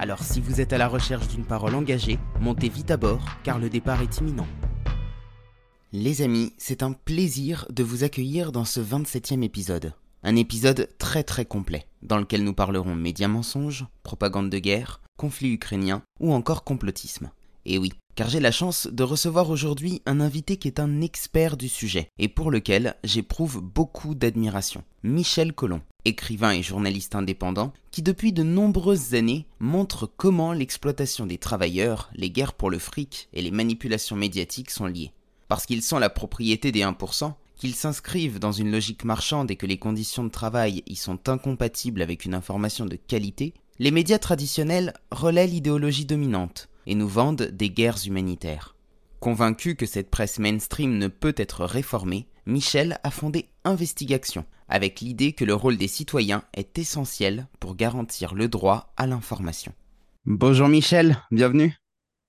Alors si vous êtes à la recherche d'une parole engagée, montez vite à bord car le départ est imminent. Les amis, c'est un plaisir de vous accueillir dans ce 27e épisode. Un épisode très très complet, dans lequel nous parlerons médias mensonges, propagande de guerre, conflit ukrainien ou encore complotisme. Et oui, car j'ai la chance de recevoir aujourd'hui un invité qui est un expert du sujet et pour lequel j'éprouve beaucoup d'admiration. Michel Collomb, écrivain et journaliste indépendant, qui depuis de nombreuses années montre comment l'exploitation des travailleurs, les guerres pour le fric et les manipulations médiatiques sont liées. Parce qu'ils sont la propriété des 1%, qu'ils s'inscrivent dans une logique marchande et que les conditions de travail y sont incompatibles avec une information de qualité, les médias traditionnels relaient l'idéologie dominante et nous vendent des guerres humanitaires. Convaincu que cette presse mainstream ne peut être réformée, Michel a fondé Investigation, avec l'idée que le rôle des citoyens est essentiel pour garantir le droit à l'information. Bonjour Michel, bienvenue.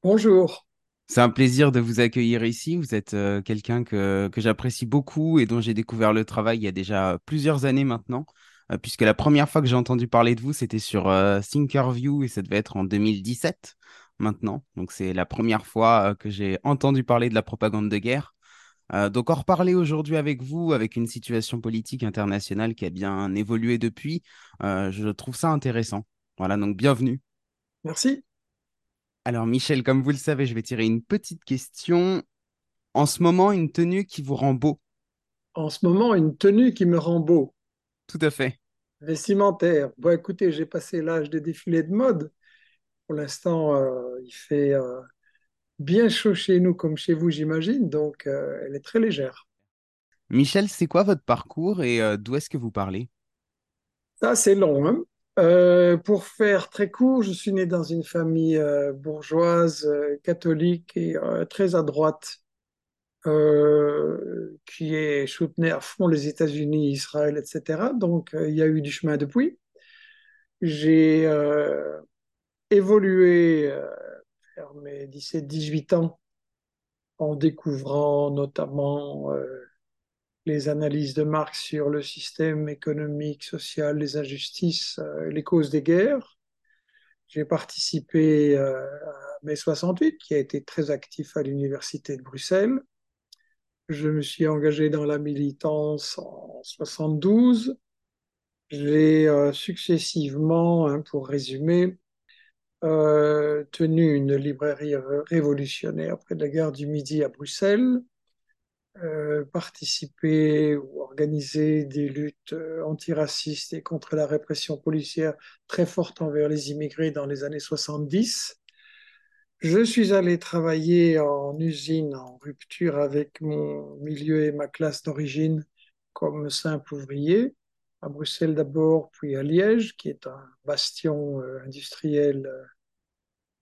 Bonjour. C'est un plaisir de vous accueillir ici. Vous êtes euh, quelqu'un que, que j'apprécie beaucoup et dont j'ai découvert le travail il y a déjà plusieurs années maintenant, euh, puisque la première fois que j'ai entendu parler de vous, c'était sur euh, Thinkerview et ça devait être en 2017 maintenant. Donc c'est la première fois que j'ai entendu parler de la propagande de guerre. Donc en reparler aujourd'hui avec vous, avec une situation politique internationale qui a bien évolué depuis, je trouve ça intéressant. Voilà, donc bienvenue. Merci. Alors Michel, comme vous le savez, je vais tirer une petite question. En ce moment, une tenue qui vous rend beau En ce moment, une tenue qui me rend beau. Tout à fait. Vestimentaire. Bon, écoutez, j'ai passé l'âge des défilés de mode. Pour l'instant, euh, il fait euh, bien chaud chez nous comme chez vous, j'imagine, donc euh, elle est très légère. Michel, c'est quoi votre parcours et d'où est-ce que vous parlez? Ça, c'est long. Hein euh, pour faire très court, je suis né dans une famille euh, bourgeoise, euh, catholique et très à droite, qui est soutenait à fond les États-Unis, Israël, etc. Donc, il y a eu du chemin depuis. J'ai évolué vers mes 17-18 ans en découvrant notamment les analyses de Marx sur le système économique, social, les injustices, euh, les causes des guerres. J'ai participé euh, à mai 68, qui a été très actif à l'université de Bruxelles. Je me suis engagé dans la militance en 72. J'ai euh, successivement, hein, pour résumer, tenu une librairie révolutionnaire après la guerre du Midi à Bruxelles. Euh, participer ou organiser des luttes euh, antiracistes et contre la répression policière très forte envers les immigrés dans les années 70. Je suis allé travailler en usine en rupture avec mon milieu et ma classe d'origine comme simple ouvrier, à Bruxelles d'abord, puis à Liège, qui est un bastion euh, industriel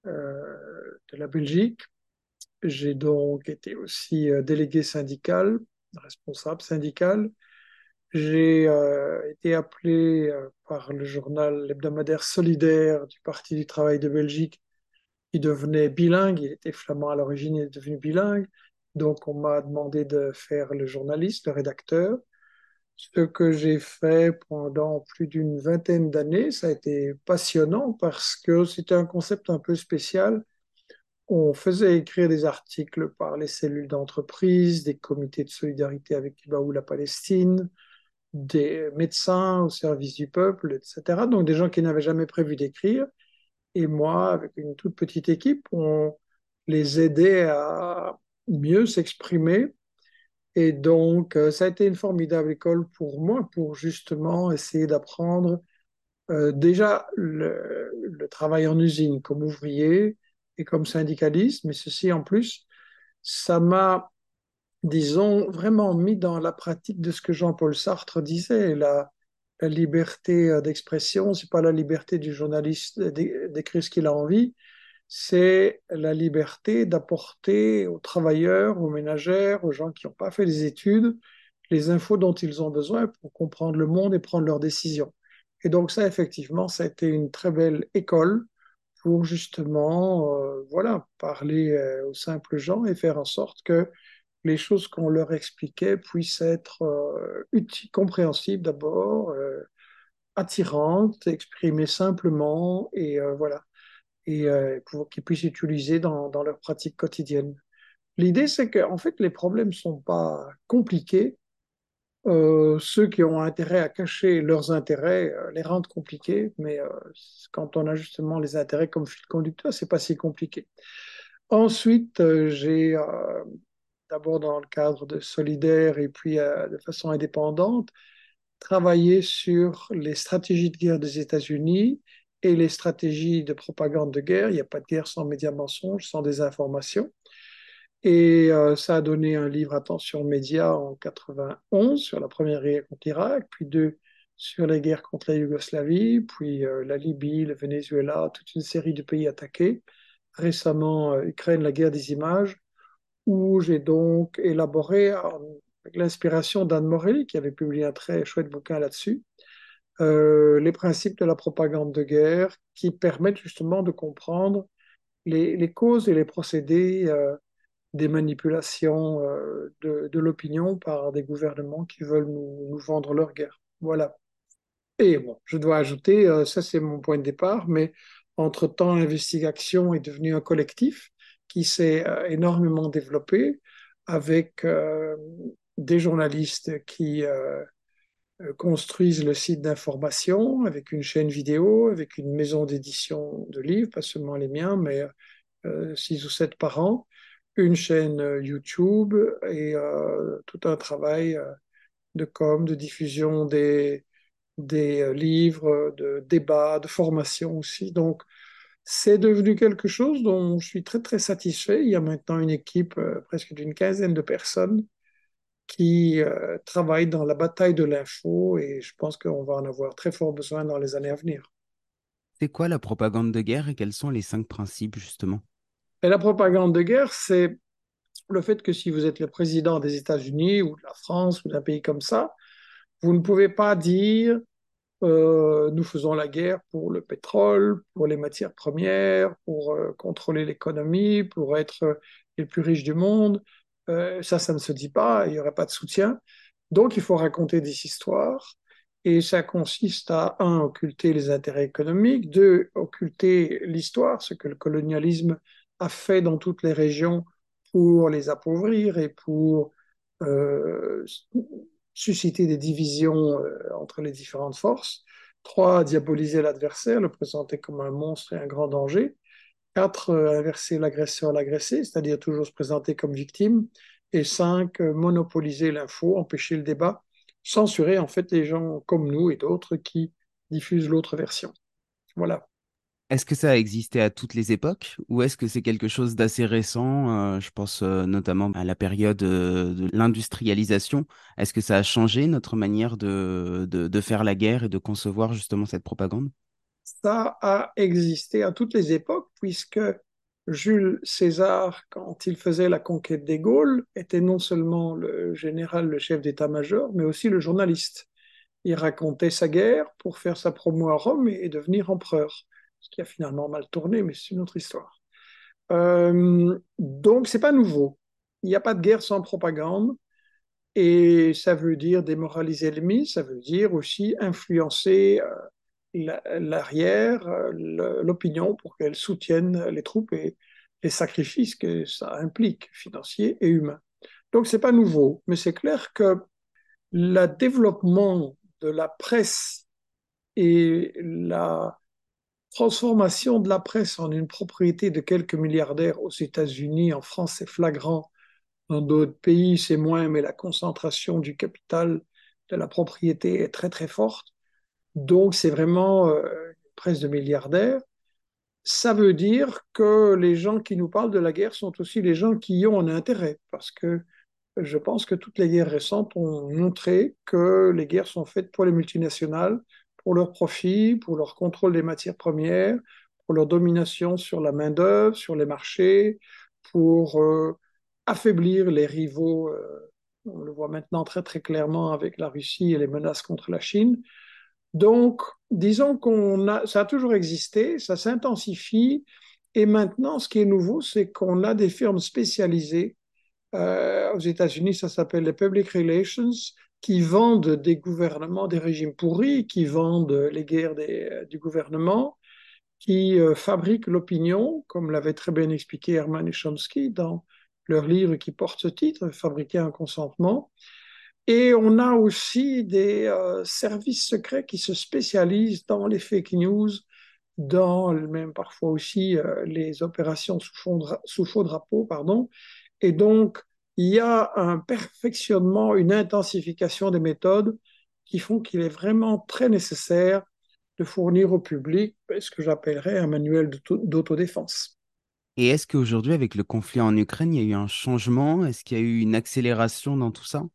de la Belgique. J'ai donc été aussi euh, délégué syndical, responsable syndical. J'ai euh, été appelé euh, par le journal hebdomadaire solidaire du Parti du travail de Belgique, qui devenait bilingue. Il était flamand à l'origine, il est devenu bilingue. Donc on m'a demandé de faire le journaliste, le rédacteur. Ce que j'ai fait pendant plus d'une vingtaine d'années, ça a été passionnant parce que c'était un concept un peu spécial on faisait écrire des articles par les cellules d'entreprise, des comités de solidarité avec Cuba ou la Palestine, des médecins au service du peuple, etc. Donc des gens qui n'avaient jamais prévu d'écrire. Et moi, avec une toute petite équipe, on les aidait à mieux s'exprimer. Et donc, euh, ça a été une formidable école pour moi, pour justement essayer d'apprendre euh, déjà le, travail en usine comme ouvrier, et comme syndicaliste, mais ceci en plus, ça m'a, disons, vraiment mis dans la pratique de ce que Jean-Paul Sartre disait, la, la liberté euh, d'expression, c'est pas la liberté du journaliste d'écrire ce qu'il a envie, c'est la liberté d'apporter aux travailleurs, aux ménagères, aux gens qui n'ont pas fait des études, les infos dont ils ont besoin pour comprendre le monde et prendre leurs décisions. Et donc ça, effectivement, ça a été une très belle école pour justement, euh, voilà, parler euh, aux simples gens et faire en sorte que les choses qu'on leur expliquait puissent être euh, compréhensibles d'abord, attirantes, exprimées simplement et voilà, et pour qu'ils puissent utiliser dans, leur pratique quotidienne. L'idée, c'est qu'en fait, les problèmes sont pas compliqués, euh, ceux qui ont intérêt à cacher leurs intérêts euh, les rendent compliqués, mais euh, quand on a justement les intérêts comme fil conducteur, c'est pas si compliqué. Ensuite, j'ai d'abord dans le cadre de Solidaire et puis de façon indépendante travaillé sur les stratégies de guerre des États-Unis et les stratégies de propagande de guerre. Il n'y a pas de guerre sans médias mensonges, sans désinformation. Et euh, ça a donné un livre Attention médias en 91 sur la première guerre contre l'Irak, puis deux sur les guerres contre la Yougoslavie, puis euh, la Libye, le Venezuela, toute une série de pays attaqués. Récemment, euh, Ukraine, la guerre des images, où j'ai donc élaboré, avec l'inspiration d'Anne Morelli, qui avait publié un très chouette bouquin là-dessus, les principes de la propagande de guerre qui permettent justement de comprendre les, causes et les procédés des manipulations euh, de, l'opinion par des gouvernements qui veulent nous, vendre leur guerre. Voilà. Et bon, je dois ajouter, euh, ça c'est mon point de départ, mais entre-temps, l'investigation est devenue un collectif qui s'est euh, énormément développé avec des journalistes qui construisent le site d'information avec une chaîne vidéo, avec une maison d'édition de livres, pas seulement les miens, mais six ou sept par an, une chaîne euh, YouTube et euh, tout un travail euh, de com, de diffusion des, des livres, de débats, de formation aussi. Donc, c'est devenu quelque chose dont je suis très très satisfait. Il y a maintenant une équipe presque d'une quinzaine de personnes qui travaillent dans la bataille de l'info et je pense qu'on va en avoir très fort besoin dans les années à venir. C'est quoi la propagande de guerre et quels sont les cinq principes justement? Et la propagande de guerre, c'est le fait que si vous êtes le président des États-Unis ou de la France ou d'un pays comme ça, vous ne pouvez pas dire euh, nous faisons la guerre pour le pétrole, pour les matières premières, pour euh, contrôler l'économie, pour être les plus riches du monde. Euh, ça, ça ne se dit pas, il n'y aurait pas de soutien. Donc, il faut raconter des histoires. Et ça consiste à, un, occulter les intérêts économiques, deux, occulter l'histoire, ce que le colonialisme a fait dans toutes les régions pour les appauvrir et pour euh, susciter des divisions euh, entre les différentes forces. Trois, diaboliser l'adversaire, le présenter comme un monstre et un grand danger. Quatre, euh, inverser l'agresseur, l'agressé, c'est-à-dire toujours se présenter comme victime. Et cinq, monopoliser l'info, empêcher le débat, censurer en fait les gens comme nous et d'autres qui diffusent l'autre version. Voilà. Est-ce que ça a existé à toutes les époques ou est-ce que c'est quelque chose d'assez récent euh, Je pense euh, notamment à la période euh, de l'industrialisation? Est-ce que ça a changé notre manière de, faire la guerre et de concevoir justement cette propagande? Ça a existé à toutes les époques puisque Jules César, quand il faisait la conquête des Gaules, était non seulement le général, le chef d'état-major, mais aussi le journaliste. Il racontait sa guerre pour faire sa promo à Rome et devenir empereur ce qui a finalement mal tourné, mais c'est une autre histoire. Euh, donc, c'est pas nouveau. Il n'y a pas de guerre sans propagande. Et ça veut dire démoraliser l'ennemi, ça veut dire aussi influencer euh, l'arrière, l'opinion pour qu'elle soutienne les troupes et les sacrifices que ça implique, financiers et humains. Donc, c'est pas nouveau, mais c'est clair que le développement de la presse et la transformation de la presse en une propriété de quelques milliardaires aux États-Unis, en France c'est flagrant, dans d'autres pays c'est moins, mais la concentration du capital de la propriété est très très forte. Donc c'est vraiment euh, presse de milliardaires. Ça veut dire que les gens qui nous parlent de la guerre sont aussi les gens qui y ont un intérêt, parce que je pense que toutes les guerres récentes ont montré que les guerres sont faites pour les multinationales, pour leur profit, pour leur contrôle des matières premières, pour leur domination sur la main-d'œuvre, sur les marchés, pour euh, affaiblir les rivaux. Euh, on le voit maintenant très très clairement avec la Russie et les menaces contre la Chine. Donc, disons qu'on a, ça a toujours existé, ça s'intensifie, et maintenant, ce qui est nouveau, c'est qu'on a des firmes spécialisées. Euh, aux États-Unis, ça s'appelle les public relations, qui vendent des gouvernements, des régimes pourris, qui vendent les guerres des, du gouvernement, qui euh, fabriquent l'opinion, comme l'avait très bien expliqué Herman et Chomsky dans leur livre qui porte ce titre, Fabriquer un consentement. Et on a aussi des euh, services secrets qui se spécialisent dans les fake news, dans même parfois aussi euh, les opérations sous faux, drapeau, pardon. Et donc, il y a un perfectionnement, une intensification des méthodes qui font qu'il est vraiment très nécessaire de fournir au public ce que j'appellerais un manuel d'autodéfense. Et est-ce qu'aujourd'hui, avec le conflit en Ukraine, il y a eu un changement? Est-ce qu'il y a eu une accélération dans tout ça?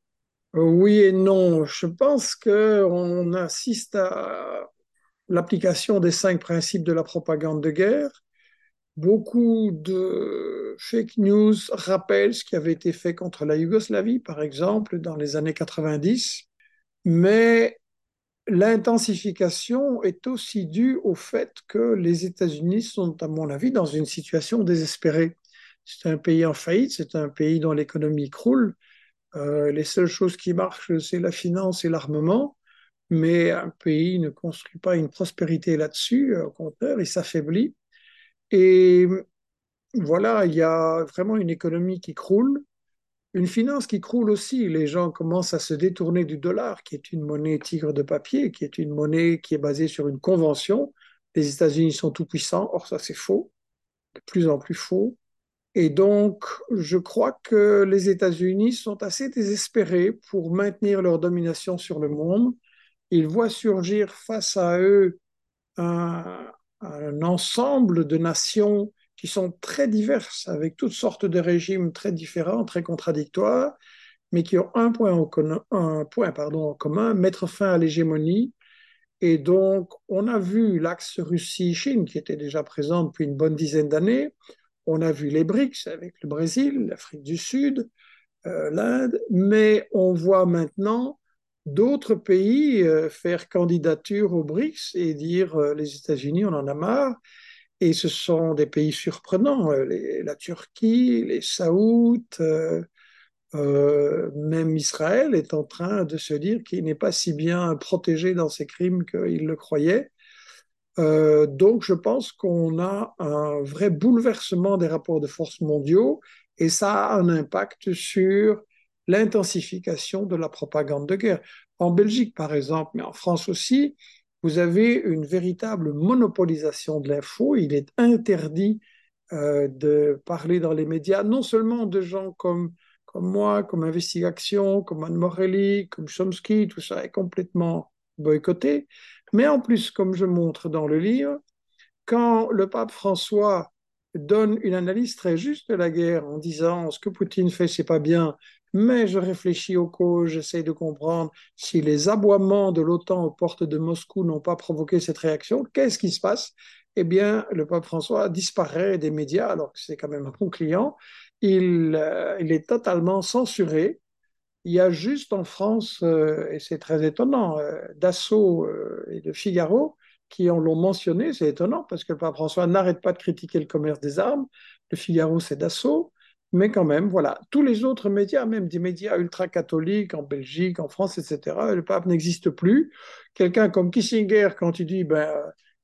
Oui et non. Je pense qu'on assiste à l'application des cinq principes de la propagande de guerre. Beaucoup de fake news rappellent ce qui avait été fait contre la Yougoslavie, par exemple, dans les années 90. Mais l'intensification est aussi due au fait que les États-Unis sont, à mon avis, dans une situation désespérée. C'est un pays en faillite, c'est un pays dont l'économie croule. Euh, les seules choses qui marchent, c'est la finance et l'armement, mais un pays ne construit pas une prospérité là-dessus, au contraire, il s'affaiblit. Et voilà, il y a vraiment une économie qui croule, une finance qui croule aussi. Les gens commencent à se détourner du dollar, qui est une monnaie tigre de papier, qui est une monnaie qui est basée sur une convention. Les États-Unis sont tout puissants, or ça c'est faux, de plus en plus faux. Et donc, je crois que les États-Unis sont assez désespérés pour maintenir leur domination sur le monde. Ils voient surgir face à eux un, ensemble de nations qui sont très diverses, avec toutes sortes de régimes très différents, très contradictoires, mais qui ont un point en, un point, pardon, en commun, mettre fin à l'hégémonie. Et donc, on a vu l'axe Russie-Chine, qui était déjà présent depuis une bonne dizaine d'années. On a vu les BRICS avec le Brésil, l'Afrique du Sud, euh, l'Inde, mais on voit maintenant d'autres pays euh, faire candidature aux BRICS et dire euh, les États-Unis, on en a marre. Et ce sont des pays surprenants, la Turquie, les Saouds, même Israël est en train de se dire qu'il n'est pas si bien protégé dans ses crimes qu'il le croyait. Euh, donc, je pense qu'on a un vrai bouleversement des rapports de force mondiaux et ça a un impact sur l'intensification de la propagande de guerre. En Belgique, par exemple, mais en France aussi, vous avez une véritable monopolisation de l'info. Il est interdit euh, de parler dans les médias, non seulement de gens comme, comme moi, comme Investigation, comme Anne Morelli, comme Chomsky, tout ça est complètement boycotté, mais en plus, comme je montre dans le livre, quand le pape François donne une analyse très juste de la guerre en disant ce que Poutine fait, c'est pas bien, mais je réfléchis aux causes, j'essaie de comprendre si les aboiements de l'OTAN aux portes de Moscou n'ont pas provoqué cette réaction, qu'est-ce qui se passe? Eh bien, le pape François disparaît des médias, alors que c'est quand même un bon client. Il, euh, il est totalement censuré il y a juste en France, euh, et c'est très étonnant, euh, Dassault euh, et de Figaro qui en l'ont mentionné. C'est étonnant parce que le pape François n'arrête pas de critiquer le commerce des armes. Le Figaro, c'est Dassault. Mais quand même, voilà, tous les autres médias, même des médias ultra-catholiques en Belgique, en France, etc., le pape n'existe plus. Quelqu'un comme Kissinger, quand il dit ben,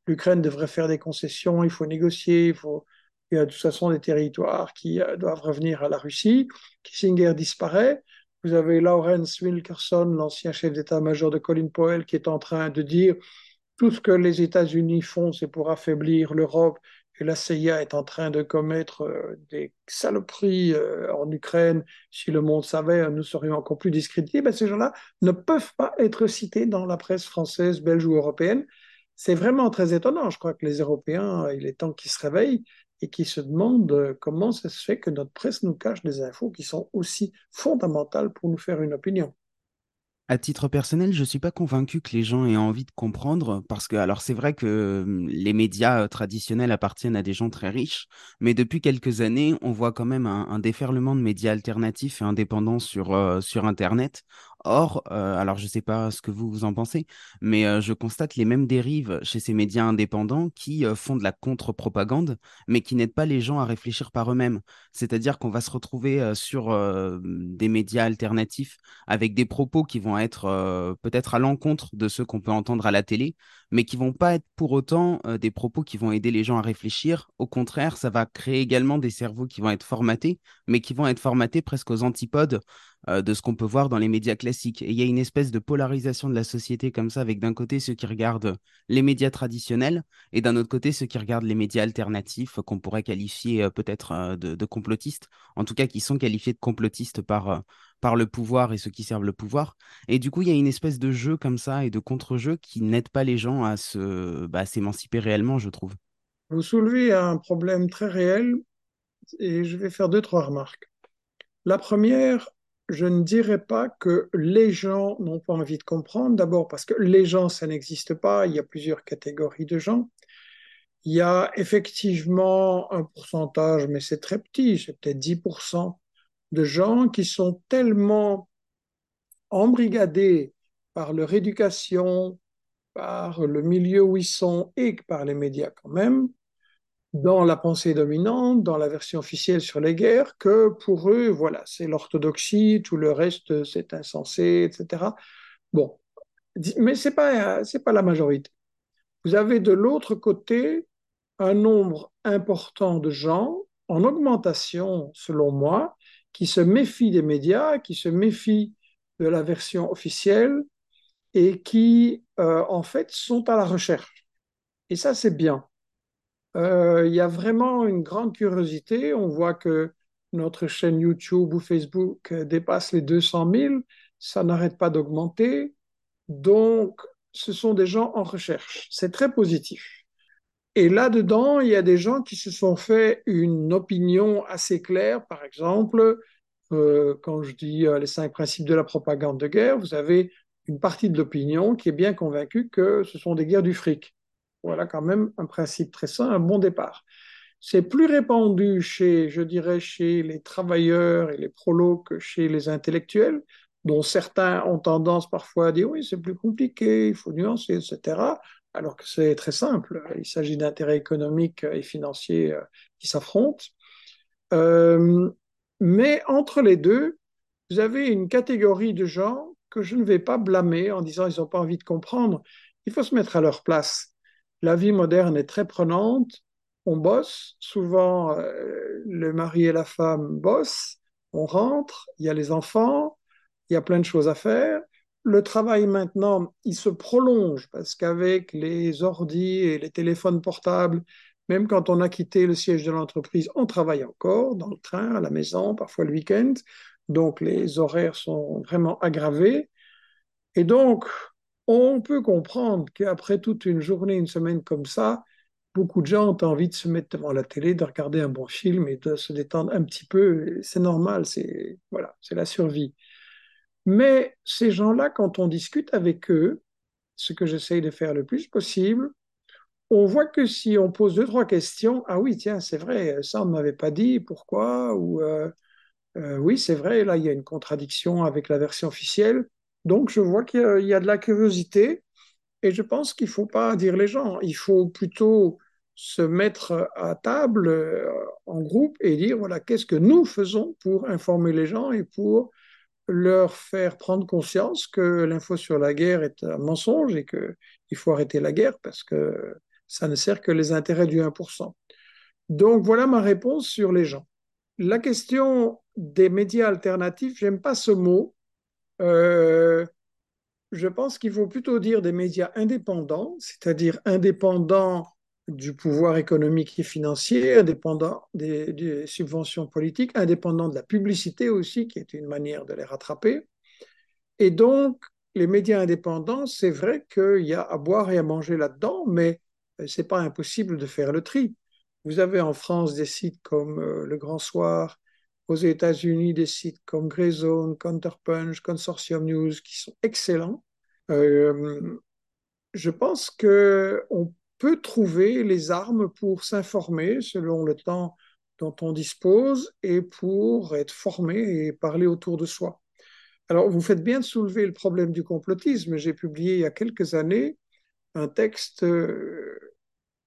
l'Ukraine devrait faire des concessions, il faut négocier, il faut, il y a de toute façon des territoires qui doivent revenir à la Russie. Kissinger disparaît. Vous avez Lawrence Wilkerson, l'ancien chef d'état-major de Colin Powell, qui est en train de dire tout ce que les États-Unis font, c'est pour affaiblir l'Europe. Et la CIA est en train de commettre euh, des saloperies euh, en Ukraine. Si le monde savait, nous serions encore plus discrédités. Ben, ces gens-là ne peuvent pas être cités dans la presse française, belge ou européenne. C'est vraiment très étonnant. Je crois que les Européens, il est temps qu'ils se réveillent et qui se demandent euh, comment ça se fait que notre presse nous cache des infos qui sont aussi fondamentales pour nous faire une opinion. À titre personnel, je ne suis pas convaincu que les gens aient envie de comprendre parce que, alors c'est vrai que hum, les médias euh, traditionnels appartiennent à des gens très riches, mais depuis quelques années, on voit quand même un, déferlement de médias alternatifs et indépendants sur, euh, sur Internet. Or, euh, alors je ne sais pas ce que vous, en pensez, mais euh, je constate les mêmes dérives chez ces médias indépendants qui euh, font de la contre-propagande, mais qui n'aident pas les gens à réfléchir par eux-mêmes. C'est-à-dire qu'on va se retrouver sur des médias alternatifs avec des propos qui vont être peut-être à l'encontre de ceux qu'on peut entendre à la télé, mais qui vont pas être pour autant des propos qui vont aider les gens à réfléchir. Au contraire, ça va créer également des cerveaux qui vont être formatés, mais qui vont être formatés presque aux antipodes euh, de ce qu'on peut voir dans les médias classiques. Et il y a une espèce de polarisation de la société comme ça, avec d'un côté ceux qui regardent les médias traditionnels et d'un autre côté ceux qui regardent les médias alternatifs qu'on pourrait qualifier euh, peut-être euh, de, complotistes, en tout cas qui sont qualifiés de complotistes par, euh, par le pouvoir et ceux qui servent le pouvoir. Et du coup, il y a une espèce de jeu comme ça et de contre-jeu qui n'aide pas les gens à se, bah, s'émanciper réellement, je trouve. Vous soulevez un problème très réel et je vais faire deux, trois remarques. La première, je ne dirais pas que les gens n'ont pas envie de comprendre. D'abord parce que les gens, ça n'existe pas. Il y a plusieurs catégories de gens. Il y a effectivement un pourcentage, mais c'est très petit, c'est peut-être 10% de gens qui sont tellement embrigadés par leur éducation, par le milieu où ils sont et par les médias quand même, dans la pensée dominante, dans la version officielle sur les guerres, que pour eux, voilà, c'est l'orthodoxie, tout le reste, c'est insensé, etc. Bon, mais ce n'est pas, pas la majorité. Vous avez de l'autre côté un nombre important de gens en augmentation, selon moi, qui se méfient des médias, qui se méfient de la version officielle et qui, euh, en fait, sont à la recherche. Et ça, c'est bien. Euh, il y a vraiment une grande curiosité. On voit que notre chaîne YouTube ou Facebook dépasse les 200 000. Ça n'arrête pas d'augmenter. Donc, ce sont des gens en recherche. C'est très positif. Et là-dedans, il y a des gens qui se sont fait une opinion assez claire. Par exemple, euh, quand je dis euh, les cinq principes de la propagande de guerre, vous avez une partie de l'opinion qui est bien convaincue que ce sont des guerres du fric. Voilà quand même un principe très sain, un bon départ. C'est plus répandu chez, je dirais, chez les travailleurs et les prolos que chez les intellectuels, dont certains ont tendance parfois à dire oui, c'est plus compliqué, il faut nuancer, etc. Alors que c'est très simple, il s'agit d'intérêts économiques et financiers euh, qui s'affrontent. Euh, mais entre les deux, vous avez une catégorie de gens que je ne vais pas blâmer en disant ils n'ont pas envie de comprendre. Il faut se mettre à leur place la vie moderne est très prenante. On bosse, souvent euh, le mari et la femme bossent, on rentre, il y a les enfants, il y a plein de choses à faire. Le travail maintenant, il se prolonge parce qu'avec les ordis et les téléphones portables, même quand on a quitté le siège de l'entreprise, on travaille encore dans le train, à la maison, parfois le week-end. Donc les horaires sont vraiment aggravés. Et donc, on peut comprendre qu'après toute une journée, une semaine comme ça, beaucoup de gens ont envie de se mettre devant la télé, de regarder un bon film et de se détendre un petit peu. C'est normal, c'est voilà, la survie. Mais ces gens-là, quand on discute avec eux, ce que j'essaye de faire le plus possible, on voit que si on pose deux, trois questions, ah oui, tiens, c'est vrai, ça on ne m'avait pas dit, pourquoi? Ou euh, euh, oui, c'est vrai, là, il y a une contradiction avec la version officielle. Donc, je vois qu'il y, a de la curiosité et je pense qu'il ne faut pas dire les gens. Il faut plutôt se mettre à table euh, en groupe et dire, voilà, qu'est-ce que nous faisons pour informer les gens et pour leur faire prendre conscience que l'info sur la guerre est un mensonge et qu'il faut arrêter la guerre parce que ça ne sert que les intérêts du 1%. Donc voilà ma réponse sur les gens. La question des médias alternatifs, j'aime pas ce mot euh, je pense qu'il faut plutôt dire des médias indépendants, c'est-à-dire indépendants du pouvoir économique et financier, indépendants des, des, subventions politiques, indépendants de la publicité aussi, qui est une manière de les rattraper. Et donc, les médias indépendants, c'est vrai qu'il y a à boire et à manger là-dedans, mais ce n'est pas impossible de faire le tri. Vous avez en France des sites comme euh, Le Grand Soir aux États-Unis des sites comme Grayzone, Counterpunch, Consortium News qui sont excellents. Euh, je pense qu'on peut trouver les armes pour s'informer selon le temps dont on dispose et pour être formé et parler autour de soi. Alors, vous faites bien de soulever le problème du complotisme. J'ai publié il y a quelques années un texte euh,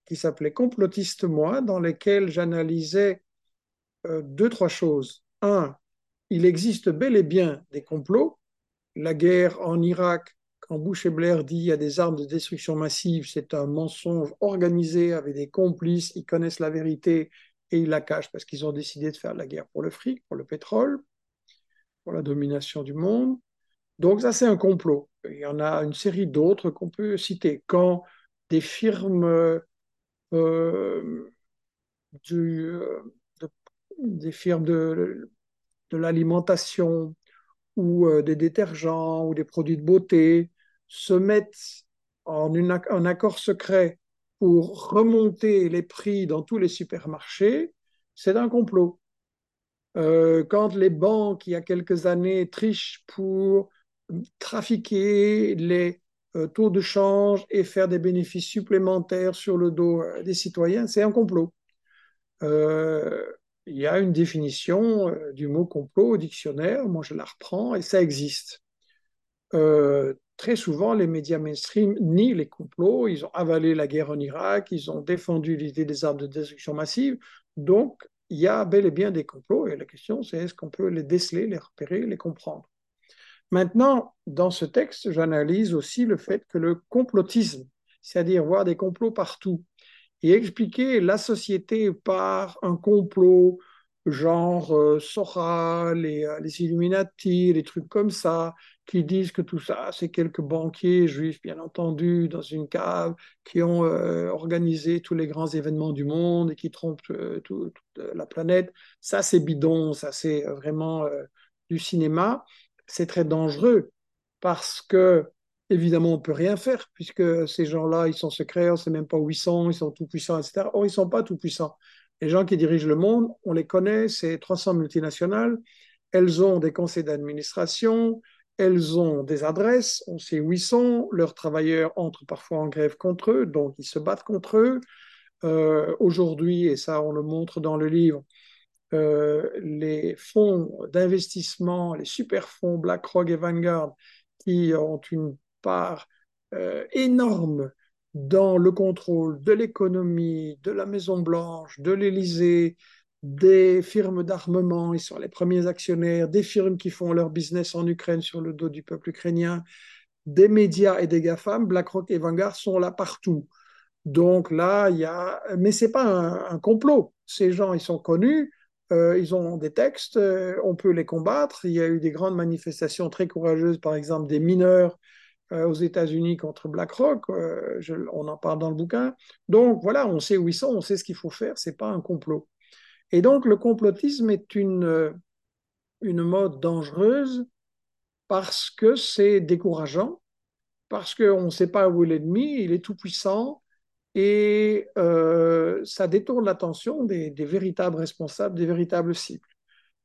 qui s'appelait Complotiste moi, dans lequel j'analysais euh, deux, trois choses. Un, il existe bel et bien des complots. La guerre en Irak, quand Bush et Blair dit il y a des armes de destruction massive, c'est un mensonge organisé avec des complices, ils connaissent la vérité et ils la cachent parce qu'ils ont décidé de faire la guerre pour le fric, pour le pétrole, pour la domination du monde. Donc ça, c'est un complot. Il y en a une série d'autres qu'on peut citer. Quand des firmes euh, du, euh, des firmes de, de l'alimentation ou euh, des détergents ou des produits de beauté se mettent en un accord secret pour remonter les prix dans tous les supermarchés, c'est un complot. Euh, quand les banques, il y a quelques années, trichent pour trafiquer les euh, taux de change et faire des bénéfices supplémentaires sur le dos des citoyens, c'est un complot il y a une définition euh, du mot complot au dictionnaire, moi je la reprends et ça existe. Euh, très souvent, les médias mainstream nient les complots, ils ont avalé la guerre en Irak, ils ont défendu l'idée des armes de destruction massive, donc il y a bel et bien des complots et la question c'est est-ce qu'on peut les déceler, les repérer, les comprendre? Maintenant, dans ce texte, j'analyse aussi le fait que le complotisme, c'est-à-dire voir des complots partout, et expliquer la société par un complot, genre euh, Sora, les, euh, les, Illuminati, les trucs comme ça, qui disent que tout ça, c'est quelques banquiers juifs, bien entendu, dans une cave, qui ont euh, organisé tous les grands événements du monde et qui trompent toute la planète. Ça, c'est bidon, ça, c'est vraiment du cinéma. C'est très dangereux parce que Évidemment, on ne peut rien faire puisque ces gens-là, ils sont secrets, on ne sait même pas où ils sont, ils sont tout puissants, etc. Or, ils ne sont pas tout puissants. Les gens qui dirigent le monde, on les connaît, c'est 300 multinationales. Elles ont des conseils d'administration, elles ont des adresses, on sait où ils sont. Leurs travailleurs entrent parfois en grève contre eux, donc ils se battent contre eux. Euh, aujourd'hui, et ça on le montre dans le livre, euh, les fonds d'investissement, les super fonds BlackRock et Vanguard, qui ont une part euh, énorme dans le contrôle de l'économie, de la Maison-Blanche, de l'Élysée, des firmes d'armement, ils sont les premiers actionnaires, des firmes qui font leur business en Ukraine sur le dos du peuple ukrainien, des médias et des GAFAM, BlackRock et Vanguard sont là partout. Donc là, il y a... Mais ce n'est pas un, complot. Ces gens, ils sont connus, euh, ils ont des textes, euh, on peut les combattre. Il y a eu des grandes manifestations très courageuses, par exemple des mineurs aux États-Unis contre BlackRock, euh, on en parle dans le bouquin. Donc voilà, on sait où ils sont, on sait ce qu'il faut faire, c'est pas un complot. Et donc le complotisme est une, euh, une mode dangereuse parce que c'est décourageant, parce qu'on ne sait pas où est l'ennemi, il est tout puissant, et ça détourne l'attention des, des, véritables responsables, des véritables cibles.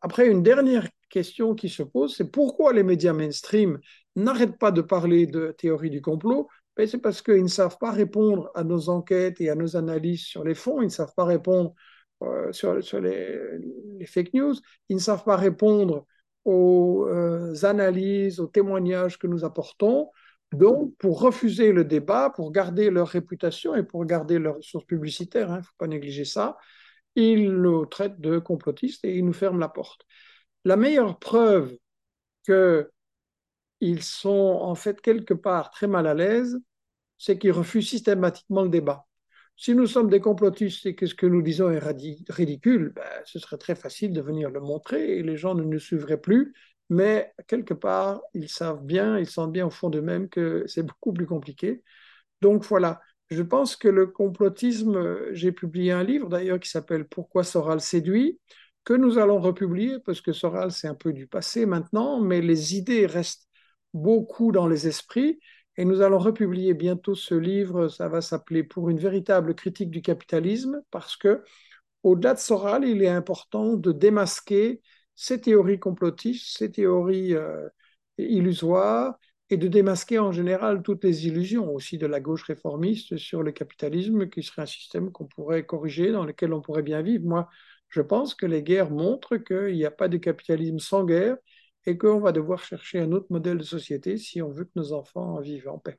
Après, une dernière question qui se pose, c'est pourquoi les médias mainstream n'arrêtent pas de parler de théorie du complot C'est parce qu'ils ne savent pas répondre à nos enquêtes et à nos analyses sur les fonds, ils ne savent pas répondre euh, sur, les, fake news, ils ne savent pas répondre aux euh, analyses, aux témoignages que nous apportons. Donc, pour refuser le débat, pour garder leur réputation et pour garder leurs ressources publicitaires, il hein, ne faut pas négliger ça, ils nous traitent de complotistes et ils nous ferment la porte. La meilleure preuve qu'ils sont en fait quelque part très mal à l'aise, c'est qu'ils refusent systématiquement le débat. Si nous sommes des complotistes et que ce que nous disons est ridicule, ben, ce serait très facile de venir le montrer et les gens ne nous suivraient plus. Mais quelque part, ils savent bien, ils sentent bien au fond d'eux-mêmes que c'est beaucoup plus compliqué. Donc voilà, je pense que le complotisme, j'ai publié un livre d'ailleurs qui s'appelle Pourquoi Soral séduit, que nous allons republier parce que Soral c'est un peu du passé maintenant, mais les idées restent beaucoup dans les esprits et nous allons republier bientôt ce livre, ça va s'appeler Pour une véritable critique du capitalisme parce que au-delà de Soral, il est important de démasquer ces théories complotistes, ces théories euh, illusoires, et de démasquer en général toutes les illusions aussi de la gauche réformiste sur le capitalisme, qui serait un système qu'on pourrait corriger, dans lequel on pourrait bien vivre. Moi, je pense que les guerres montrent qu'il n'y a pas de capitalisme sans guerre et qu'on va devoir chercher un autre modèle de société si on veut que nos enfants vivent en paix.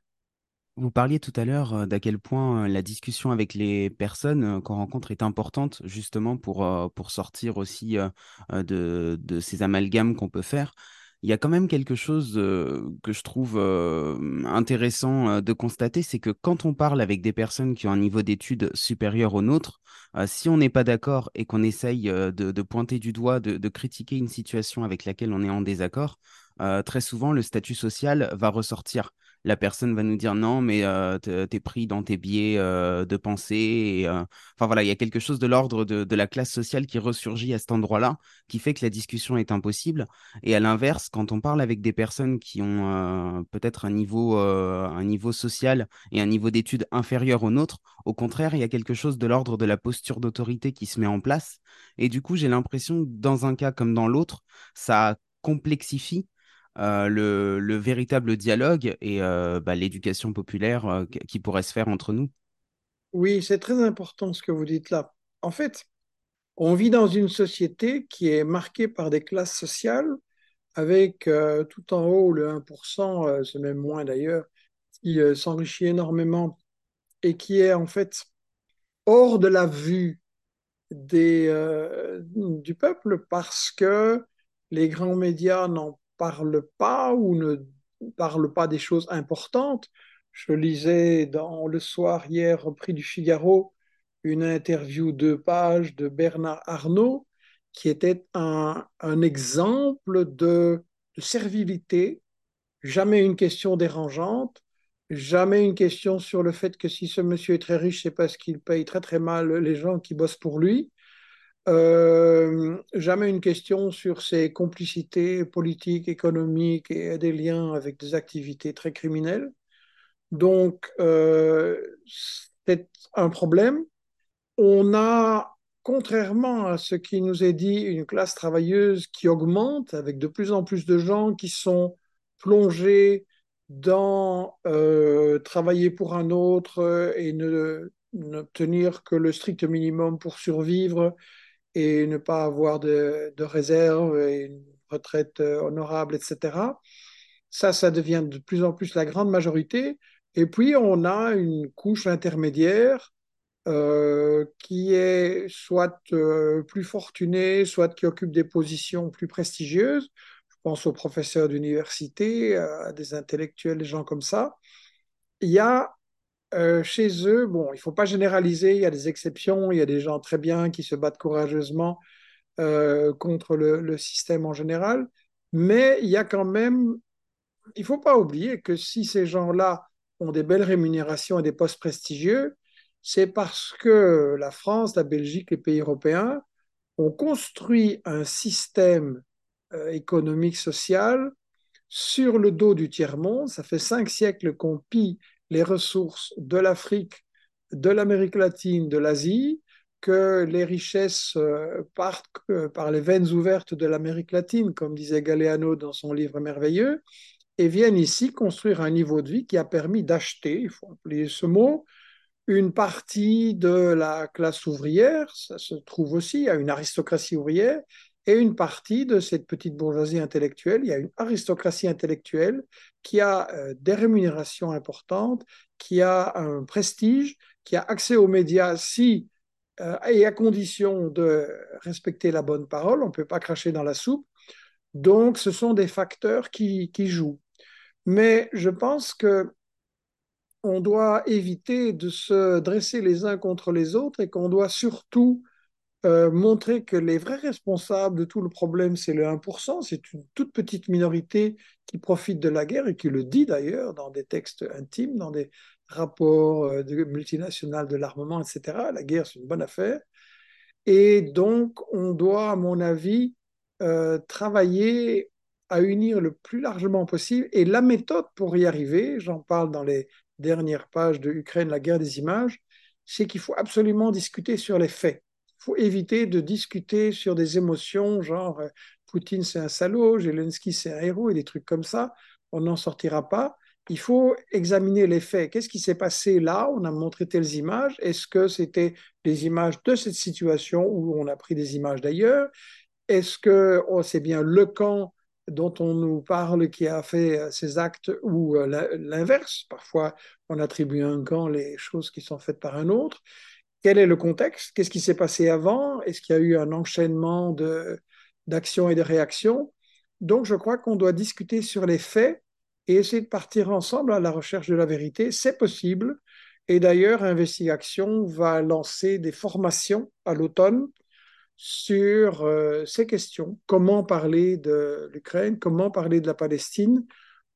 Vous parliez tout à l'heure euh, d'à quel point euh, la discussion avec les personnes euh, qu'on rencontre est importante justement pour, pour sortir aussi de, de ces amalgames qu'on peut faire il y a quand même quelque chose que je trouve intéressant de constater, c'est que quand on parle avec des personnes qui ont un niveau d'études supérieur au nôtre, si on n'est pas d'accord et qu'on essaye de, pointer du doigt, de, critiquer une situation avec laquelle on est en désaccord, très souvent le statut social va ressortir la personne va nous dire non, mais euh, tu es pris dans tes biais euh, de pensée. Euh, enfin voilà, il y a quelque chose de l'ordre de, la classe sociale qui ressurgit à cet endroit-là, qui fait que la discussion est impossible. Et à l'inverse, quand on parle avec des personnes qui ont peut-être un niveau, un niveau social et un niveau d'études inférieur au nôtre, au contraire, il y a quelque chose de l'ordre de la posture d'autorité qui se met en place. Et du coup, j'ai l'impression que dans un cas comme dans l'autre, ça complexifie euh, le, véritable dialogue et euh, bah, l'éducation populaire euh, qui pourrait se faire entre nous. Oui, c'est très important ce que vous dites là. En fait, on vit dans une société qui est marquée par des classes sociales, avec tout en haut le 1%, c'est même moins d'ailleurs, qui s'enrichit énormément et qui est en fait hors de la vue des, du peuple parce que les grands médias n'ont parle pas ou ne parle pas des choses importantes. Je lisais dans Le Soir hier prix du Figaro une interview de page de Bernard Arnault qui était un, un exemple de, de servilité, jamais une question dérangeante, jamais une question sur le fait que si ce monsieur est très riche, c'est parce qu'il paye très très mal les gens qui bossent pour lui. Euh, jamais une question sur ses complicités politiques, économiques et des liens avec des activités très criminelles. Donc, euh, c'est un problème. On a, contrairement à ce qui nous est dit, une classe travailleuse qui augmente avec de plus en plus de gens qui sont plongés dans euh, travailler pour un autre et ne n'obtenir que le strict minimum pour survivre et ne pas avoir de, de réserve et une retraite euh, honorable, etc. Ça, ça devient de plus en plus la grande majorité. Et puis, on a une couche intermédiaire euh, qui est soit euh, plus fortunée, soit qui occupe des positions plus prestigieuses. Je pense aux professeurs d'université, à des intellectuels, des gens comme ça. Il y a euh, chez eux, bon, il ne faut pas généraliser, il y a des exceptions, il y a des gens très bien qui se battent courageusement euh, contre le, système en général, mais il y a quand même, il ne faut pas oublier que si ces gens-là ont des belles rémunérations et des postes prestigieux, c'est parce que la France, la Belgique, les pays européens ont construit un système euh, économique, social sur le dos du tiers-monde. Ça fait cinq siècles qu'on pille les ressources de l'Afrique, de l'Amérique latine, de l'Asie, que les richesses euh, partent par les veines ouvertes de l'Amérique latine, comme disait Galeano dans son livre merveilleux, et viennent ici construire un niveau de vie qui a permis d'acheter, il faut employer ce mot, une partie de la classe ouvrière, ça se trouve aussi à une aristocratie ouvrière, et une partie de cette petite bourgeoisie intellectuelle. Il y a une aristocratie intellectuelle qui a euh, des rémunérations importantes, qui a un prestige, qui a accès aux médias si euh, et à condition de respecter la bonne parole. On ne peut pas cracher dans la soupe. Donc, ce sont des facteurs qui, qui jouent. Mais je pense que on doit éviter de se dresser les uns contre les autres et qu'on doit surtout euh, montrer que les vrais responsables de tout le problème, c'est le 1%, c'est une toute petite minorité qui profite de la guerre et qui le dit d'ailleurs dans des textes intimes, dans des rapports euh, de multinationales de l'armement, etc. La guerre, c'est une bonne affaire. Et donc, on doit, à mon avis, euh, travailler à unir le plus largement possible. Et la méthode pour y arriver, j'en parle dans les dernières pages de Ukraine, la guerre des images, c'est qu'il faut absolument discuter sur les faits faut éviter de discuter sur des émotions, genre euh, Poutine c'est un salaud, Zelensky c'est un héros et des trucs comme ça. On n'en sortira pas. Il faut examiner les faits. Qu'est-ce qui s'est passé là? On a montré telles images. Est-ce que c'était des images de cette situation ou on a pris des images d'ailleurs? Est-ce que oh, c'est bien le camp dont on nous parle qui a fait euh, ces actes ou euh, l'inverse? Parfois, on attribue à un camp les choses qui sont faites par un autre. Quel est le contexte? Qu'est-ce qui s'est passé avant? Est-ce qu'il y a eu un enchaînement d'actions et de réactions? Donc, je crois qu'on doit discuter sur les faits et essayer de partir ensemble à la recherche de la vérité. C'est possible. Et d'ailleurs, Investigation va lancer des formations à l'automne sur euh, ces questions. Comment parler de l'Ukraine, comment parler de la Palestine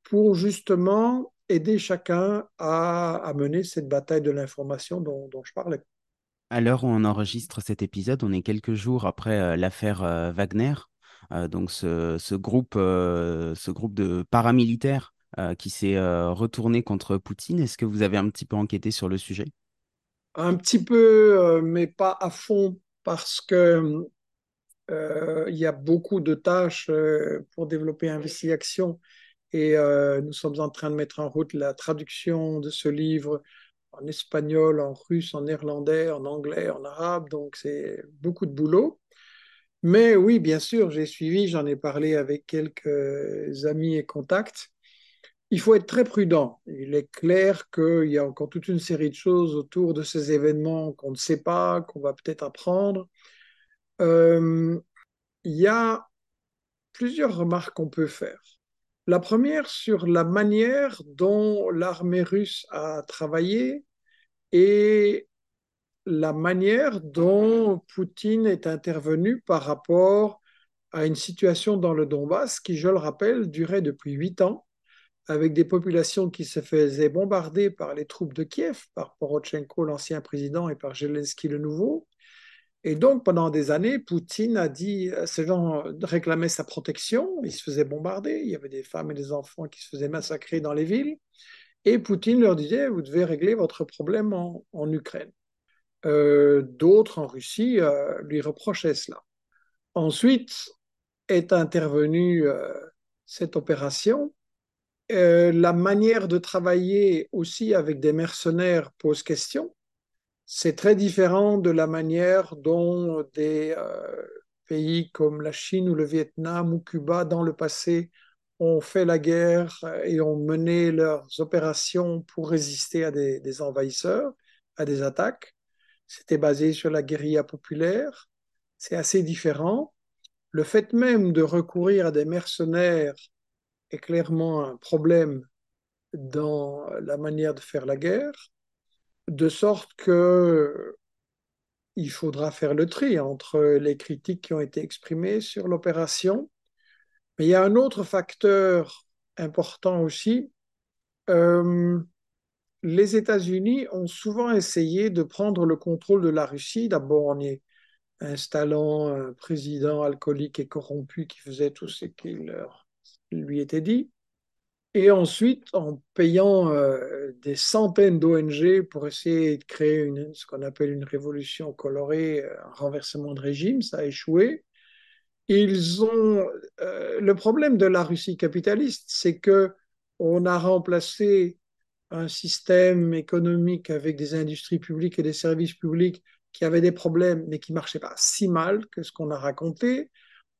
pour justement aider chacun à, mener cette bataille de l'information dont, je parlais? À l'heure où on enregistre cet épisode, on est quelques jours après euh, l'affaire euh, Wagner, donc ce, groupe, ce groupe de paramilitaires qui s'est retourné contre Poutine. Est-ce que vous avez un petit peu enquêté sur le sujet? Un petit peu, mais pas à fond parce que euh, il y a beaucoup de tâches euh, pour développer Investigation et euh, nous sommes en train de mettre en route la traduction de ce livre en espagnol, en russe, en néerlandais, en anglais, en arabe, donc c'est beaucoup de boulot. Mais oui, bien sûr, j'ai suivi, j'en ai parlé avec quelques amis et contacts il faut être très prudent. Il est clair qu'il y a encore toute une série de choses autour de ces événements qu'on ne sait pas, qu'on va peut-être apprendre. Euh, il y a plusieurs remarques qu'on peut faire. La première sur la manière dont l'armée russe a travaillé et la manière dont Poutine est intervenu par rapport à une situation dans le Donbass qui, je le rappelle, durait depuis huit ans avec des populations qui se faisaient bombarder par les troupes de Kiev, par Porochenko, l'ancien président, et par Zelensky, le nouveau. Et donc, pendant des années, Poutine a dit, ces gens réclamaient sa protection, ils se faisaient bombarder, il y avait des femmes et des enfants qui se faisaient massacrer dans les villes, et Poutine leur disait, vous devez régler votre problème en, Ukraine. Euh, d'autres en Russie euh, lui reprochaient cela. Ensuite est intervenue euh, cette opération euh, la manière de travailler aussi avec des mercenaires pose question. C'est très différent de la manière dont des euh, pays comme la Chine ou le Vietnam ou Cuba dans le passé ont fait la guerre et ont mené leurs opérations pour résister à des, des envahisseurs, à des attaques. C'était basé sur la guérilla populaire. C'est assez différent. Le fait même de recourir à des mercenaires est clairement un problème dans la manière de faire la guerre, de sorte que il faudra faire le tri entre les critiques qui ont été exprimées sur l'opération. Mais il y a un autre facteur important aussi. Euh, les États-Unis ont souvent essayé de prendre le contrôle de la Russie, d'abord en y installant un président alcoolique et corrompu qui faisait tout ce qu'il leur lui était dit. Et ensuite, en payant euh, des centaines d'ONG pour essayer de créer une, ce qu'on appelle une révolution colorée, euh, un renversement de régime, ça a échoué. Ils ont euh, le problème de la Russie capitaliste, c'est que on a remplacé un système économique avec des industries publiques et des services publics qui avaient des problèmes, mais qui marchaient pas si mal que ce qu'on a raconté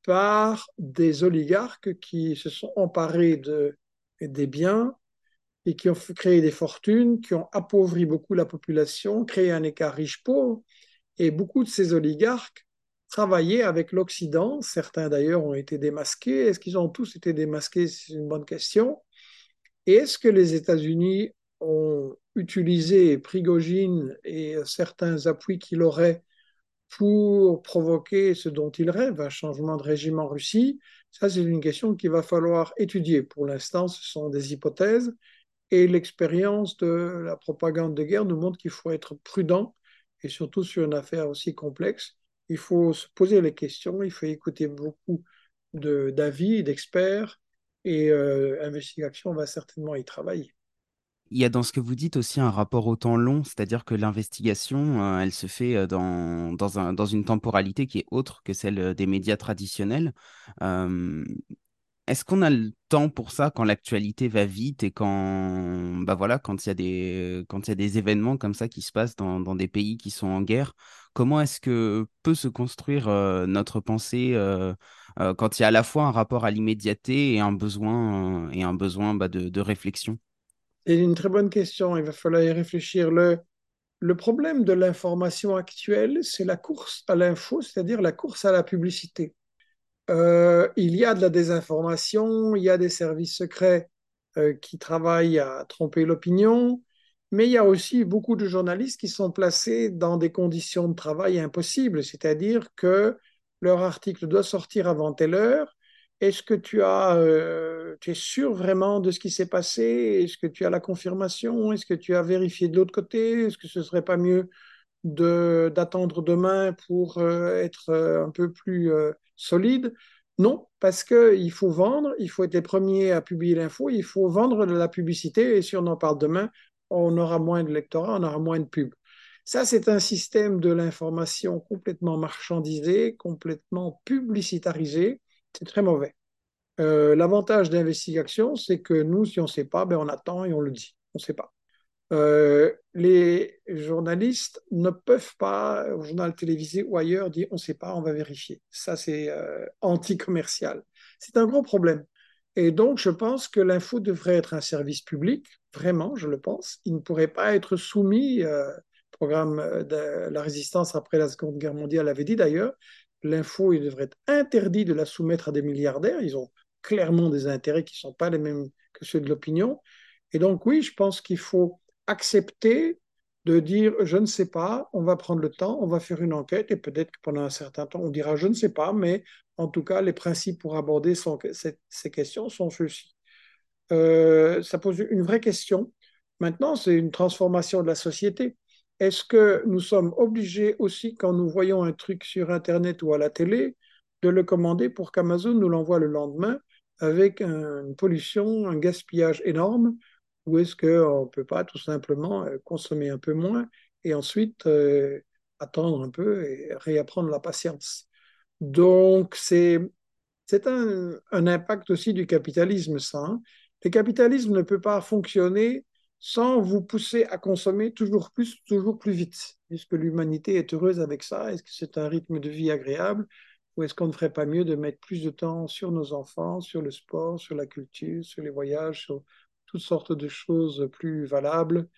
par des oligarques qui se sont emparés de, des biens et qui ont créé des fortunes, qui ont appauvri beaucoup la population, créé un écart riche-pauvre. Et beaucoup de ces oligarques travaillaient avec l'Occident. Certains d'ailleurs ont été démasqués. Est-ce qu'ils ont tous été démasqués? C'est une bonne question. Et est-ce que les États-Unis ont utilisé Prigogine et certains appuis qu'il aurait pour provoquer ce dont il rêve, un changement de régime en Russie? Ça, c'est une question qu'il va falloir étudier. Pour l'instant, ce sont des hypothèses et l'expérience de la propagande de guerre nous montre qu'il faut être prudent et surtout sur une affaire aussi complexe. Il faut se poser les questions, il faut écouter beaucoup d'avis, d'experts et euh, Investigation va certainement y travailler. Il y a dans ce que vous dites aussi un rapport au temps long, c'est-à-dire que l'investigation, euh, elle se fait euh, dans, dans, un, dans une temporalité qui est autre que celle euh, des médias traditionnels. Est-ce qu'on a le temps pour ça quand l'actualité va vite et quand, bah voilà, quand il y a des, quand il y a des événements comme ça qui se passent dans, dans des pays qui sont en guerre? Comment est-ce que peut se construire notre pensée quand il y a à la fois un rapport à l'immédiateté et un besoin, et un besoin bah, de, de réflexion? C'est une très bonne question, il va falloir y réfléchir. Le, problème de l'information actuelle, c'est la course à l'info, c'est-à-dire la course à la publicité. Euh, il y a de la désinformation, il y a des services secrets euh, qui travaillent à tromper l'opinion, mais il y a aussi beaucoup de journalistes qui sont placés dans des conditions de travail impossibles, c'est-à-dire que leur article doit sortir avant telle heure. Est-ce que tu as, euh, tu es sûr vraiment de ce qui s'est passé? Est-ce que tu as la confirmation? Est-ce que tu as vérifié de l'autre côté? Est-ce que ce serait pas mieux de d'attendre demain pour euh, être euh, un peu plus solide? Non, parce qu'il faut vendre, il faut être les premiers à publier l'info, il faut vendre de la publicité, et si on en parle demain, on aura moins de lectorat, on aura moins de pubs. Ça, c'est un système de l'information complètement marchandisé, complètement publicitarisé. C'est très mauvais. Euh, L'avantage d'investigation, c'est que nous, si on ne sait pas, ben on attend et on le dit. On ne sait pas. Euh, les journalistes ne peuvent pas, au journal télévisé ou ailleurs, dire on ne sait pas, on va vérifier. Ça, c'est euh, anti-commercial. C'est un gros problème. Et donc, je pense que l'info devrait être un service public, vraiment, je le pense. Il ne pourrait pas être soumis, euh, programme de la résistance après la Seconde Guerre mondiale avait dit d'ailleurs, l'info, il devrait être interdit de la soumettre à des milliardaires. Ils ont clairement des intérêts qui ne sont pas les mêmes que ceux de l'opinion. Et donc, oui, je pense qu'il faut accepter de dire je ne sais pas, on va prendre le temps, on va faire une enquête et peut-être que pendant un certain temps on dira je ne sais pas, mais en tout cas les principes pour aborder ces questions sont ceux-ci. Euh, ça pose une vraie question. Maintenant, c'est une transformation de la société. Est-ce que nous sommes obligés aussi, quand nous voyons un truc sur Internet ou à la télé, de le commander pour qu'Amazon nous l'envoie le lendemain avec une pollution, un gaspillage énorme? Ou est-ce qu'on ne peut pas tout simplement euh, consommer un peu moins et ensuite euh, attendre un peu et réapprendre la patience? Donc, c'est, un, un, impact aussi du capitalisme, ça. Hein. Le capitalisme ne peut pas fonctionner sans vous pousser à consommer toujours plus, toujours plus vite. Est-ce que l'humanité est heureuse avec ça? Est-ce que c'est un rythme de vie agréable? Ou est-ce qu'on ne ferait pas mieux de mettre plus de temps sur nos enfants, sur le sport, sur la culture, sur les voyages, sur toutes sortes de choses plus valables?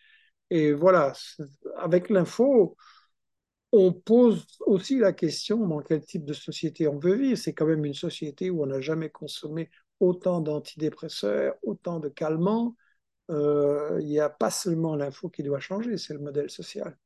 Et voilà, avec l'info, on pose aussi la question dans quel type de société on veut vivre. C'est quand même une société où on n'a jamais consommé autant d'antidépresseurs, autant de calmants. Euh, il n'y a pas seulement l'info qui doit changer, c'est le modèle social.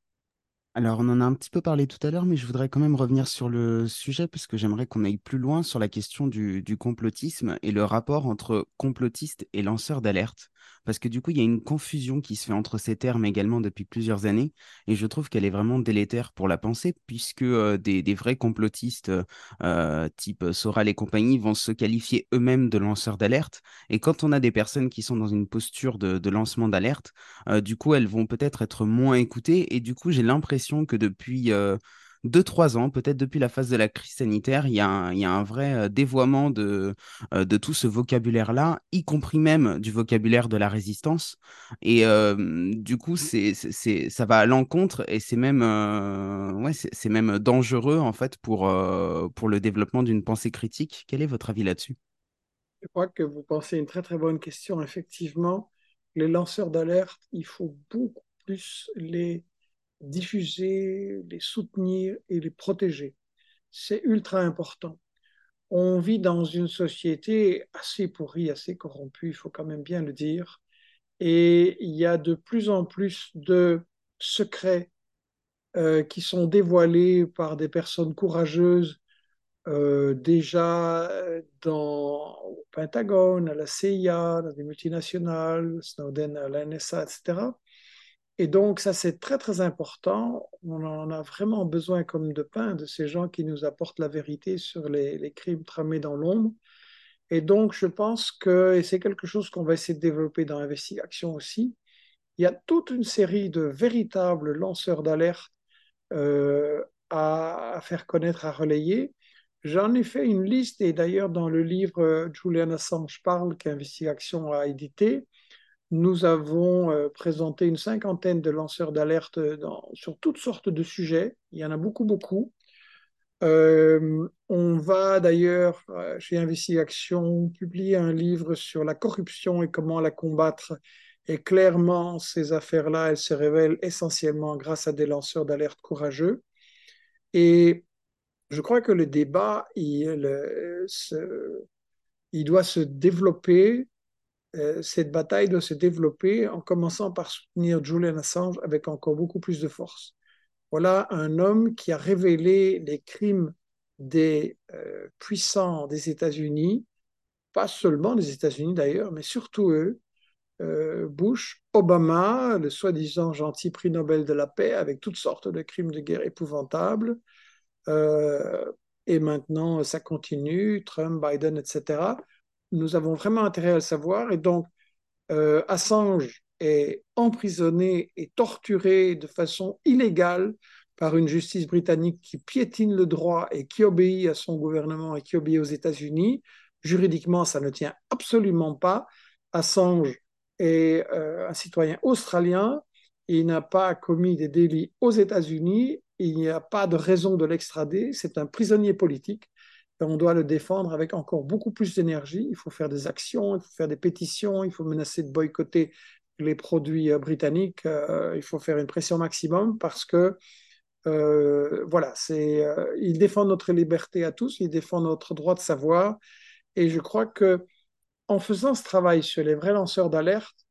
Alors, on en a un petit peu parlé tout à l'heure, mais je voudrais quand même revenir sur le sujet parce que j'aimerais qu'on aille plus loin sur la question du, complotisme et le rapport entre complotiste et lanceur d'alerte. Parce que du coup, il y a une confusion qui se fait entre ces termes également depuis plusieurs années, et je trouve qu'elle est vraiment délétère pour la pensée, puisque euh, des, vrais complotistes euh, type Soral et compagnie vont se qualifier eux-mêmes de lanceurs d'alerte. Et quand on a des personnes qui sont dans une posture de, de lancement d'alerte, euh, du coup, elles vont peut-être être moins écoutées, et du coup, j'ai l'impression que depuis euh, deux, trois ans, peut-être depuis la phase de la crise sanitaire, il y a un, il y a un vrai euh, dévoiement de, euh, de tout ce vocabulaire-là, y compris même du vocabulaire de la résistance. Et du coup, c'est, c'est, ça va à l'encontre et c'est même, ouais, c'est, même dangereux en fait pour, pour le développement d'une pensée critique. Quel est votre avis là-dessus? Je crois que vous pensez une très très bonne question. Effectivement, les lanceurs d'alerte, il faut beaucoup plus les diffuser, les soutenir et les protéger. C'est ultra important. On vit dans une société assez pourrie, assez corrompue, il faut quand même bien le dire, et il y a de plus en plus de secrets euh, qui sont dévoilés par des personnes courageuses, euh, déjà dans au Pentagone, à la CIA, dans des multinationales, Snowden à la NSA, etc. Et donc, ça, c'est très, très important. On en a vraiment besoin comme de pain de ces gens qui nous apportent la vérité sur les, crimes tramés dans l'ombre. Et donc, je pense que, et c'est quelque chose qu'on va essayer de développer dans l'investigation aussi, il y a toute une série de véritables lanceurs d'alerte euh, à, faire connaître, à relayer. J'en ai fait une liste et d'ailleurs dans le livre euh, Julian Assange parle qu'Investigation a édité, nous avons euh, présenté une cinquantaine de lanceurs d'alerte sur toutes sortes de sujets. Il y en a beaucoup, beaucoup. Euh, on va d'ailleurs, chez Investigation, publier un livre sur la corruption et comment la combattre. Et clairement, ces affaires-là, elles se révèlent essentiellement grâce à des lanceurs d'alerte courageux. Et je crois que le débat, il, doit se développer euh, cette bataille doit se développer en commençant par soutenir Julian Assange avec encore beaucoup plus de force. Voilà un homme qui a révélé les crimes des euh, puissants des États-Unis, pas seulement des États-Unis d'ailleurs, mais surtout eux, euh, Bush, Obama, le soi-disant gentil prix Nobel de la paix, avec toutes sortes de crimes de guerre épouvantables. et maintenant, ça continue, Trump, Biden, etc nous avons vraiment intérêt à le savoir. Et donc, euh, Assange est emprisonné et torturé de façon illégale par une justice britannique qui piétine le droit et qui obéit à son gouvernement et qui obéit aux États-Unis. Juridiquement, ça ne tient absolument pas. Assange est euh, un citoyen australien. Il n'a pas commis des délits aux États-Unis. Il n'y a pas de raison de l'extrader. C'est un prisonnier politique on doit le défendre avec encore beaucoup plus d'énergie. Il faut faire des actions, il faut faire des pétitions, il faut menacer de boycotter les produits euh, britanniques. Euh, il faut faire une pression maximum parce que euh, voilà, c'est, il défend notre liberté à tous, il défend notre droit de savoir. Et je crois que en faisant ce travail sur les vrais lanceurs d'alerte,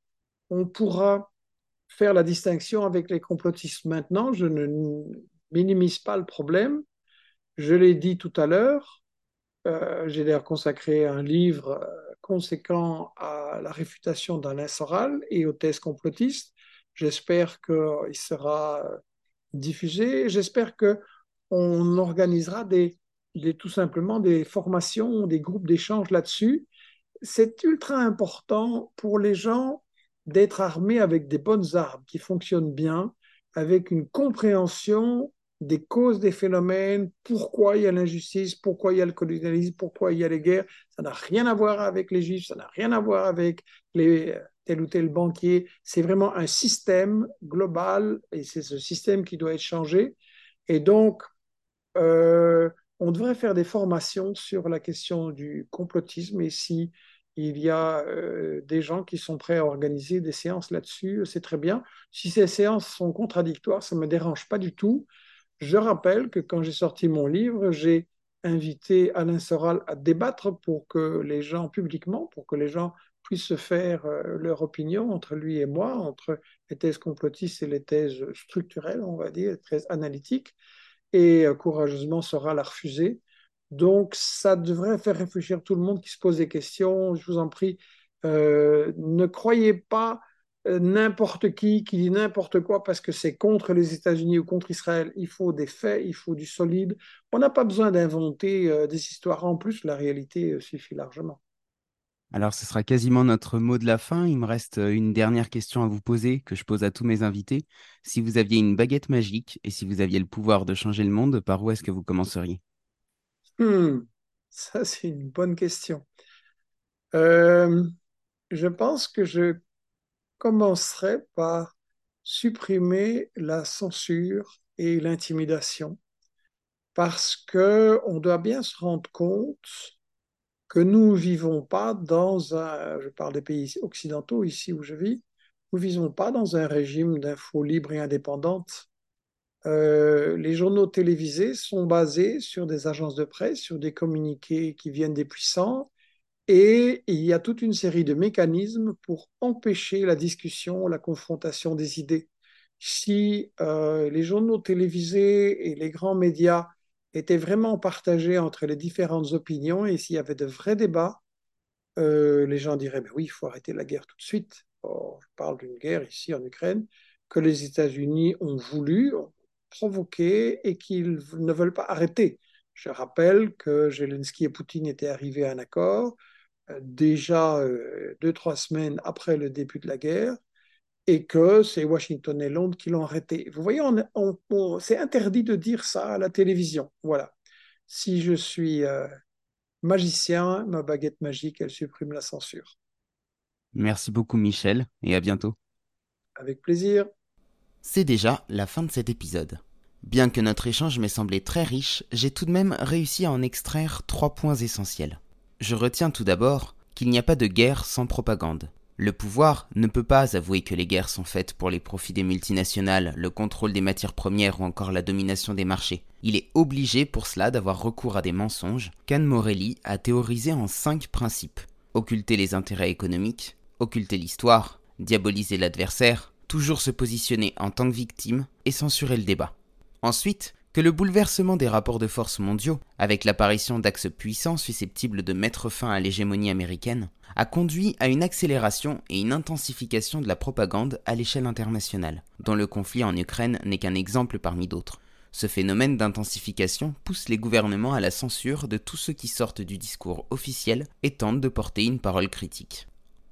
on pourra faire la distinction avec les complotistes. Maintenant, je ne minimise pas le problème. Je l'ai dit tout à l'heure, j'ai d'ailleurs consacré un livre euh, conséquent à la réfutation d'Alain Soral et aux thèses complotistes. J'espère qu'il sera euh, diffusé. J'espère qu'on organisera des, tout simplement des formations, des groupes d'échange là-dessus. C'est ultra important pour les gens d'être armés avec des bonnes armes qui fonctionnent bien, avec une compréhension des causes des phénomènes, pourquoi il y a l'injustice, pourquoi il y a le colonialisme, pourquoi il y a les guerres. Ça n'a rien à voir avec les juifs, ça n'a rien à voir avec les, tel ou tel banquier. C'est vraiment un système global et c'est ce système qui doit être changé. Et donc, euh, on devrait faire des formations sur la question du complotisme et si il y a euh, des gens qui sont prêts à organiser des séances là-dessus, c'est très bien. Si ces séances sont contradictoires, ça ne me dérange pas du tout. Je rappelle que quand j'ai sorti mon livre, j'ai invité Alain Soral à débattre pour que les gens, publiquement, pour que les gens puissent se faire euh, leur opinion entre lui et moi, entre les thèses complotistes et les thèses structurelles, on va dire, les thèses analytiques. Et euh, courageusement, Soral a refusé. Donc, ça devrait faire réfléchir tout le monde qui se pose des questions. Je vous en prie, euh, ne croyez pas n'importe qui qui dit n'importe quoi parce que c'est contre les États-Unis ou contre Israël. Il faut des faits, il faut du solide. On n'a pas besoin d'inventer euh, des histoires. En plus, la réalité euh, suffit largement. Alors, ce sera quasiment notre mot de la fin. Il me reste une dernière question à vous poser que je pose à tous mes invités. Si vous aviez une baguette magique et si vous aviez le pouvoir de changer le monde, par où est-ce que vous commenceriez? Hmm, Ça, c'est une bonne question. je pense que je commencerait par supprimer la censure et l'intimidation parce que on doit bien se rendre compte que nous ne vivons pas dans un, je parle des pays occidentaux ici où je vis, nous vivons pas dans un régime d'info libre et indépendante. Euh, les journaux télévisés sont basés sur des agences de presse, sur des communiqués qui viennent des puissants, et il y a toute une série de mécanismes pour empêcher la discussion, la confrontation des idées. Si euh, les journaux télévisés et les grands médias étaient vraiment partagés entre les différentes opinions et s'il y avait de vrais débats, euh, les gens diraient, mais oui, il faut arrêter la guerre tout de suite. je parle d'une guerre ici en Ukraine que les États-Unis ont voulu, ont provoqué et qu'ils ne veulent pas arrêter. Je rappelle que Zelensky et Poutine étaient arrivés à un accord, déjà euh, deux, trois semaines après le début de la guerre. et que c'est Washington et Londres qui l'ont arrêté. Vous voyez, on, c'est interdit de dire ça à la télévision. Voilà. Si je suis euh, magicien, ma baguette magique, elle supprime la censure. Merci beaucoup Michel et à bientôt. Avec plaisir. C'est déjà la fin de cet épisode. Bien que notre échange m'ait semblé très riche, j'ai tout de même réussi à en extraire trois points essentiels. Je retiens tout d'abord qu'il n'y a pas de guerre sans propagande. Le pouvoir ne peut pas avouer que les guerres sont faites pour les profits des multinationales, le contrôle des matières premières ou encore la domination des marchés. Il est obligé pour cela d'avoir recours à des mensonges qu'Anne Morelli a théorisé en cinq principes. Occulter les intérêts économiques, occulter l'histoire, diaboliser l'adversaire, toujours se positionner en tant que victime et censurer le débat. Ensuite, que le bouleversement des rapports de force mondiaux, avec l'apparition d'axes puissants susceptibles de mettre fin à l'hégémonie américaine, a conduit à une accélération et une intensification de la propagande à l'échelle internationale, dont le conflit en Ukraine n'est qu'un exemple parmi d'autres. Ce phénomène d'intensification pousse les gouvernements à la censure de tous ceux qui sortent du discours officiel et tentent de porter une parole critique.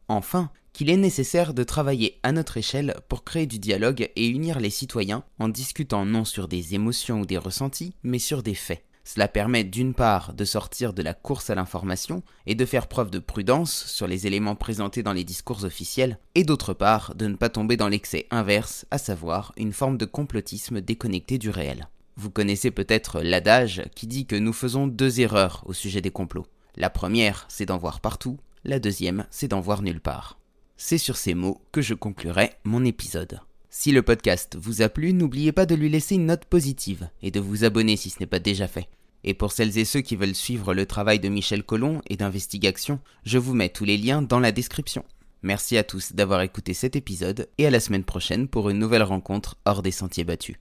Enfin, qu'il est nécessaire de travailler à notre échelle pour créer du dialogue et unir les citoyens en discutant non sur des émotions ou des ressentis, mais sur des faits. Cela permet d'une part de sortir de la course à l'information et de faire preuve de prudence sur les éléments présentés dans les discours officiels, et d'autre part de ne pas tomber dans l'excès inverse, à savoir une forme de complotisme déconnecté du réel. Vous connaissez peut-être l'adage qui dit que nous faisons deux erreurs au sujet des complots. La première, c'est d'en voir partout, la deuxième, c'est d'en voir nulle part. C'est sur ces mots que je conclurai mon épisode. Si le podcast vous a plu, n'oubliez pas de lui laisser une note positive et de vous abonner si ce n'est pas déjà fait. Et pour celles et ceux qui veulent suivre le travail de Michel Collomb et d'investigation, je vous mets tous les liens dans la description. Merci à tous d'avoir écouté cet épisode et à la semaine prochaine pour une nouvelle rencontre hors des sentiers battus.